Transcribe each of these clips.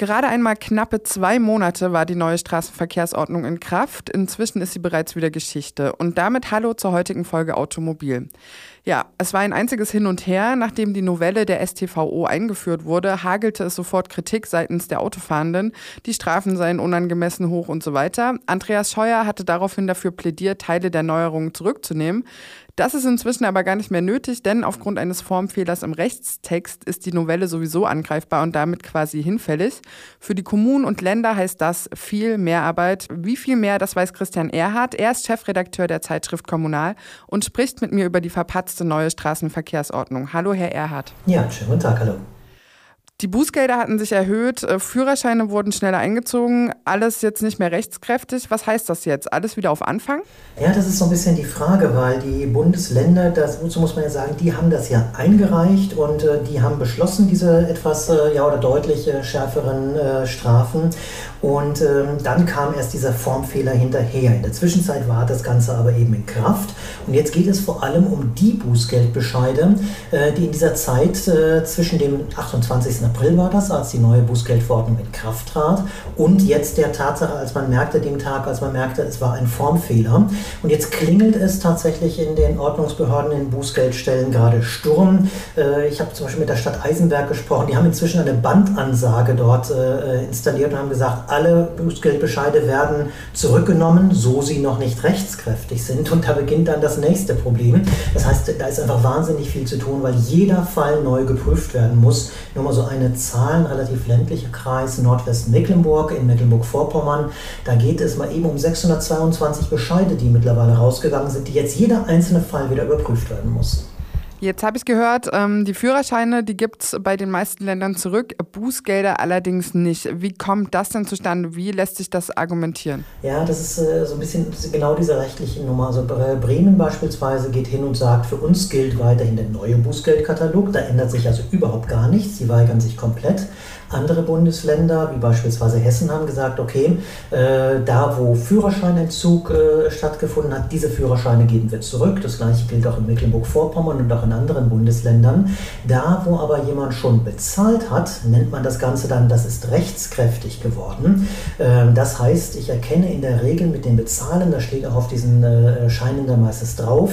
Gerade einmal knappe zwei Monate war die neue Straßenverkehrsordnung in Kraft. Inzwischen ist sie bereits wieder Geschichte. Und damit hallo zur heutigen Folge Automobil. Ja, es war ein einziges Hin und Her. Nachdem die Novelle der STVO eingeführt wurde, hagelte es sofort Kritik seitens der Autofahrenden. Die Strafen seien unangemessen hoch und so weiter. Andreas Scheuer hatte daraufhin dafür plädiert, Teile der Neuerungen zurückzunehmen. Das ist inzwischen aber gar nicht mehr nötig, denn aufgrund eines Formfehlers im Rechtstext ist die Novelle sowieso angreifbar und damit quasi hinfällig. Für die Kommunen und Länder heißt das viel mehr Arbeit. Wie viel mehr, das weiß Christian Erhardt. Er ist Chefredakteur der Zeitschrift Kommunal und spricht mit mir über die verpatzte neue Straßenverkehrsordnung. Hallo, Herr Erhardt. Ja, schönen guten Tag, hallo. Die Bußgelder hatten sich erhöht, äh, Führerscheine wurden schneller eingezogen, alles jetzt nicht mehr rechtskräftig. Was heißt das jetzt? Alles wieder auf Anfang? Ja, das ist so ein bisschen die Frage, weil die Bundesländer, so muss man ja sagen, die haben das ja eingereicht und äh, die haben beschlossen, diese etwas äh, ja oder deutlich äh, schärferen äh, Strafen. Und ähm, dann kam erst dieser Formfehler hinterher. In der Zwischenzeit war das Ganze aber eben in Kraft. Und jetzt geht es vor allem um die Bußgeldbescheide, äh, die in dieser Zeit zwischen dem 28. April war das, als die neue Bußgeldverordnung in Kraft trat. Und jetzt der Tatsache, als man merkte, dem Tag, als man merkte, es war ein Formfehler. Und jetzt klingelt es tatsächlich in den Ordnungsbehörden, in Bußgeldstellen gerade Sturm. Äh, ich habe zum Beispiel mit der Stadt Eisenberg gesprochen. Die haben inzwischen eine Bandansage dort äh, installiert und haben gesagt, alle Bußgeldbescheide werden zurückgenommen, so sie noch nicht rechtskräftig sind. Und da beginnt dann das nächste Problem. Das heißt, da ist einfach wahnsinnig viel zu tun, weil jeder Fall neu geprüft werden muss. Nur mal so ein eine Zahl, ein relativ ländlicher Kreis Nordwestmecklenburg in Mecklenburg-Vorpommern. Da geht es mal eben um 622 Bescheide, die mittlerweile rausgegangen sind, die jetzt jeder einzelne Fall wieder überprüft werden muss. Jetzt habe ich gehört, ähm, die Führerscheine, die gibt es bei den meisten Ländern zurück, Bußgelder allerdings nicht. Wie kommt das denn zustande? Wie lässt sich das argumentieren? Ja, das ist äh, so ein bisschen genau diese rechtliche Nummer. Also Bremen beispielsweise geht hin und sagt, für uns gilt weiterhin der neue Bußgeldkatalog. Da ändert sich also überhaupt gar nichts. Sie weigern sich komplett. Andere Bundesländer, wie beispielsweise Hessen, haben gesagt, okay, äh, da wo Führerscheinentzug äh, stattgefunden hat, diese Führerscheine geben wir zurück. Das gleiche gilt auch in Mecklenburg-Vorpommern und auch in anderen Bundesländern. Da wo aber jemand schon bezahlt hat, nennt man das Ganze dann, das ist rechtskräftig geworden. Ähm, das heißt, ich erkenne in der Regel mit dem Bezahlen, da steht auch auf diesen äh, Scheinen dann meistens drauf,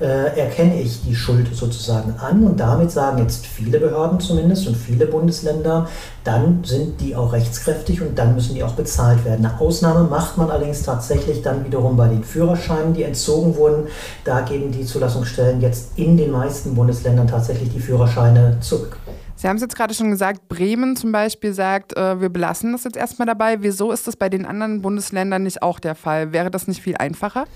äh, erkenne ich die Schuld sozusagen an und damit sagen jetzt viele Behörden zumindest und viele Bundesländer, dann sind die auch rechtskräftig und dann müssen die auch bezahlt werden. Eine Ausnahme macht man allerdings tatsächlich dann wiederum bei den Führerscheinen, die entzogen wurden. Da geben die Zulassungsstellen jetzt in den meisten Bundesländern tatsächlich die Führerscheine zurück. Sie haben es jetzt gerade schon gesagt, Bremen zum Beispiel sagt, äh, wir belassen das jetzt erstmal dabei. Wieso ist das bei den anderen Bundesländern nicht auch der Fall? Wäre das nicht viel einfacher?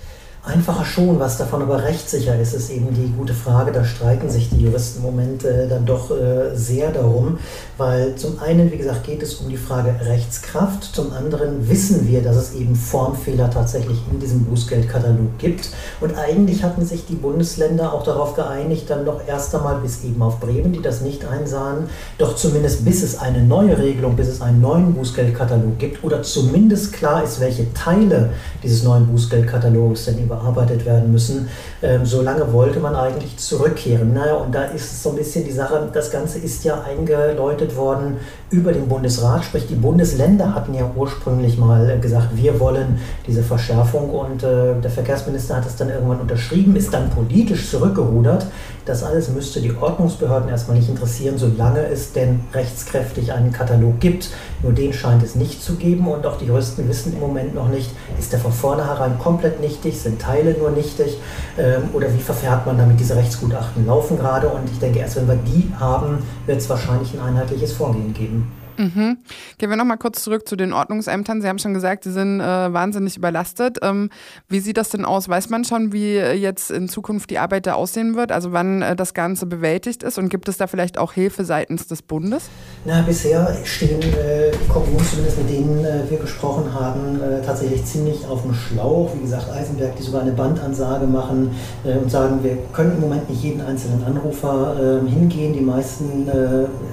Einfacher schon, was davon aber rechtssicher ist, ist eben die gute Frage. Da streiten sich die Juristen im Moment äh, dann doch äh, sehr darum, weil zum einen, wie gesagt, geht es um die Frage Rechtskraft, zum anderen wissen wir, dass es eben Formfehler tatsächlich in diesem Bußgeldkatalog gibt. Und eigentlich hatten sich die Bundesländer auch darauf geeinigt, dann doch erst einmal bis eben auf Bremen, die das nicht einsahen, doch zumindest bis es eine neue Regelung, bis es einen neuen Bußgeldkatalog gibt oder zumindest klar ist, welche Teile dieses neuen Bußgeldkatalogs denn überarbeitet werden müssen. Ähm, so lange wollte man eigentlich zurückkehren. Naja, und da ist es so ein bisschen die Sache, das Ganze ist ja eingeläutet worden über den Bundesrat, sprich die Bundesländer hatten ja ursprünglich mal gesagt, wir wollen diese Verschärfung und äh, der Verkehrsminister hat es dann irgendwann unterschrieben, ist dann politisch zurückgerudert. Das alles müsste die Ordnungsbehörden erstmal nicht interessieren, solange es denn rechtskräftig einen Katalog gibt. Nur den scheint es nicht zu geben und auch die Juristen wissen im Moment noch nicht, ist der von vornherein komplett nichtig, sind Teile nur nichtig ähm, oder wie verfährt man damit? Diese Rechtsgutachten laufen gerade und ich denke, erst wenn wir die haben, wird es wahrscheinlich ein einheitliches Vorgehen geben. Mhm. Gehen wir nochmal kurz zurück zu den Ordnungsämtern. Sie haben schon gesagt, sie sind äh, wahnsinnig überlastet. Ähm, wie sieht das denn aus? Weiß man schon, wie jetzt in Zukunft die Arbeit da aussehen wird? Also wann äh, das Ganze bewältigt ist? Und gibt es da vielleicht auch Hilfe seitens des Bundes? Na, bisher stehen äh, die Kommunen, zumindest mit denen äh, wir gesprochen haben, äh, tatsächlich ziemlich auf dem Schlauch. Wie gesagt, Eisenberg, die sogar eine Bandansage machen äh, und sagen, wir können im Moment nicht jeden einzelnen Anrufer ähm, hingehen. Die meisten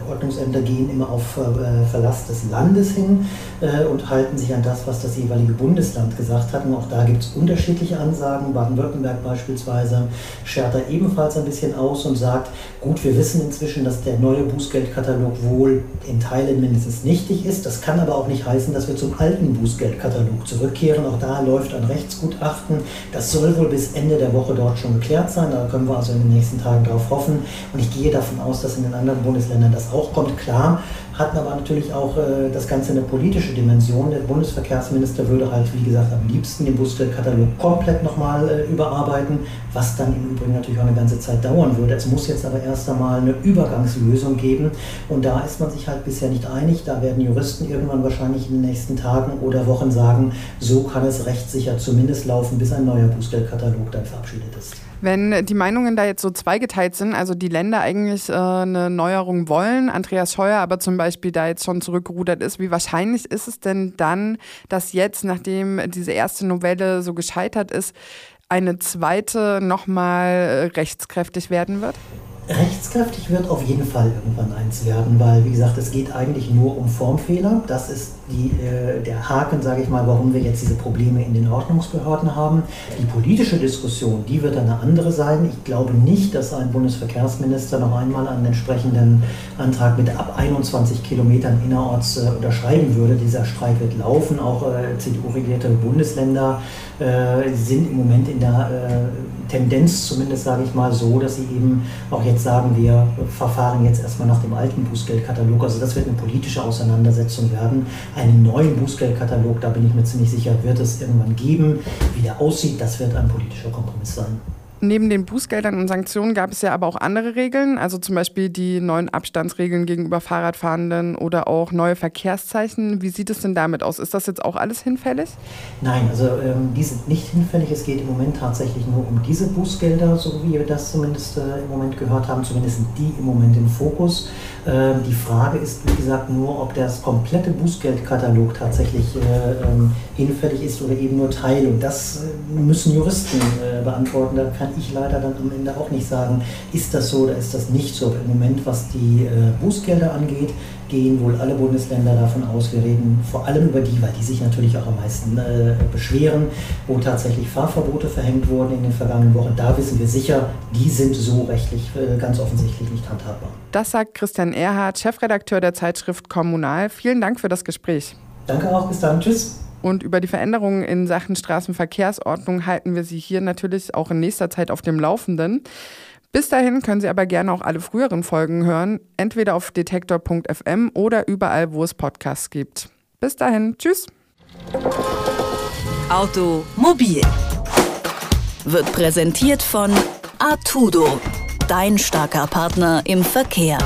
Ordnungsämter gehen immer auf äh, Verlass des Landes hin äh, und halten sich an das, was das jeweilige Bundesland gesagt hat. Und auch da gibt es unterschiedliche Ansagen. Baden-Württemberg beispielsweise schert da ebenfalls ein bisschen aus und sagt, gut, wir wissen inzwischen, dass der neue Bußgeldkatalog wohl in Teilen mindestens nichtig ist. Das kann aber auch nicht heißen, dass wir zum alten Bußgeldkatalog zurückkehren. Auch da läuft ein Rechtsgutachten. Das soll wohl bis Ende der Woche dort schon geklärt sein. Da können wir also in den nächsten Tagen darauf hoffen. Und ich gehe davon aus, dass in den anderen Bundesländern das auch kommt. Klar, hatten aber natürlich auch äh, das Ganze eine politische Dimension. Der Bundesverkehrsminister würde halt, wie gesagt, am liebsten den Buskatalog komplett nochmal äh, überarbeiten, was dann im Übrigen natürlich auch eine ganze Zeit dauern würde. Es muss jetzt aber erst einmal eine Übergangslösung geben und da ist man sich halt bisher nicht einig. Da werden Juristen irgendwann wahrscheinlich in den nächsten Tagen oder Wochen sagen, so kann es rechtssicher zumindest laufen, bis ein neuer Bußgeldkatalog dann verabschiedet ist. Wenn die Meinungen da jetzt so zweigeteilt sind, also die Länder eigentlich äh, eine Neuerung wollen, Andreas Scheuer aber zum Beispiel da jetzt schon zurückgerudert ist, wie wahrscheinlich ist es denn dann, dass jetzt, nachdem diese erste Novelle so gescheitert ist, eine zweite nochmal rechtskräftig werden wird? Rechtskräftig wird auf jeden Fall irgendwann eins werden, weil, wie gesagt, es geht eigentlich nur um Formfehler. Das ist die, äh, der Haken, sage ich mal, warum wir jetzt diese Probleme in den Ordnungsbehörden haben. Die politische Diskussion, die wird eine andere sein. Ich glaube nicht, dass ein Bundesverkehrsminister noch einmal einen entsprechenden Antrag mit ab 21 Kilometern innerorts äh, unterschreiben würde. Dieser Streik wird laufen. Auch äh, CDU-regierte Bundesländer äh, sind im Moment in der äh, Tendenz, zumindest sage ich mal so, dass sie eben auch jetzt sagen, wir verfahren jetzt erstmal nach dem alten Bußgeldkatalog. Also das wird eine politische Auseinandersetzung werden. Einen neuen Bußgeldkatalog, da bin ich mir ziemlich sicher, wird es irgendwann geben. Wie der aussieht, das wird ein politischer Kompromiss sein. Neben den Bußgeldern und Sanktionen gab es ja aber auch andere Regeln, also zum Beispiel die neuen Abstandsregeln gegenüber Fahrradfahrenden oder auch neue Verkehrszeichen. Wie sieht es denn damit aus? Ist das jetzt auch alles hinfällig? Nein, also ähm, die sind nicht hinfällig. Es geht im Moment tatsächlich nur um diese Bußgelder, so wie wir das zumindest äh, im Moment gehört haben. Zumindest sind die im Moment im Fokus. Ähm, die Frage ist, wie gesagt, nur, ob das komplette Bußgeldkatalog tatsächlich äh, ähm, hinfällig ist oder eben nur Teil. Und das äh, müssen Juristen äh, beantworten. Da kann ich leider dann am Ende auch nicht sagen, ist das so oder ist das nicht so. Aber im Moment, was die Bußgelder angeht, gehen wohl alle Bundesländer davon aus. Wir reden vor allem über die, weil die sich natürlich auch am meisten äh, beschweren, wo tatsächlich Fahrverbote verhängt wurden in den vergangenen Wochen. Da wissen wir sicher, die sind so rechtlich äh, ganz offensichtlich nicht handhabbar. Das sagt Christian Erhardt, Chefredakteur der Zeitschrift Kommunal. Vielen Dank für das Gespräch. Danke auch, bis dann. Tschüss. Und über die Veränderungen in Sachen Straßenverkehrsordnung halten wir Sie hier natürlich auch in nächster Zeit auf dem Laufenden. Bis dahin können Sie aber gerne auch alle früheren Folgen hören, entweder auf detektor.fm oder überall, wo es Podcasts gibt. Bis dahin, tschüss. Automobil wird präsentiert von Artudo, dein starker Partner im Verkehr.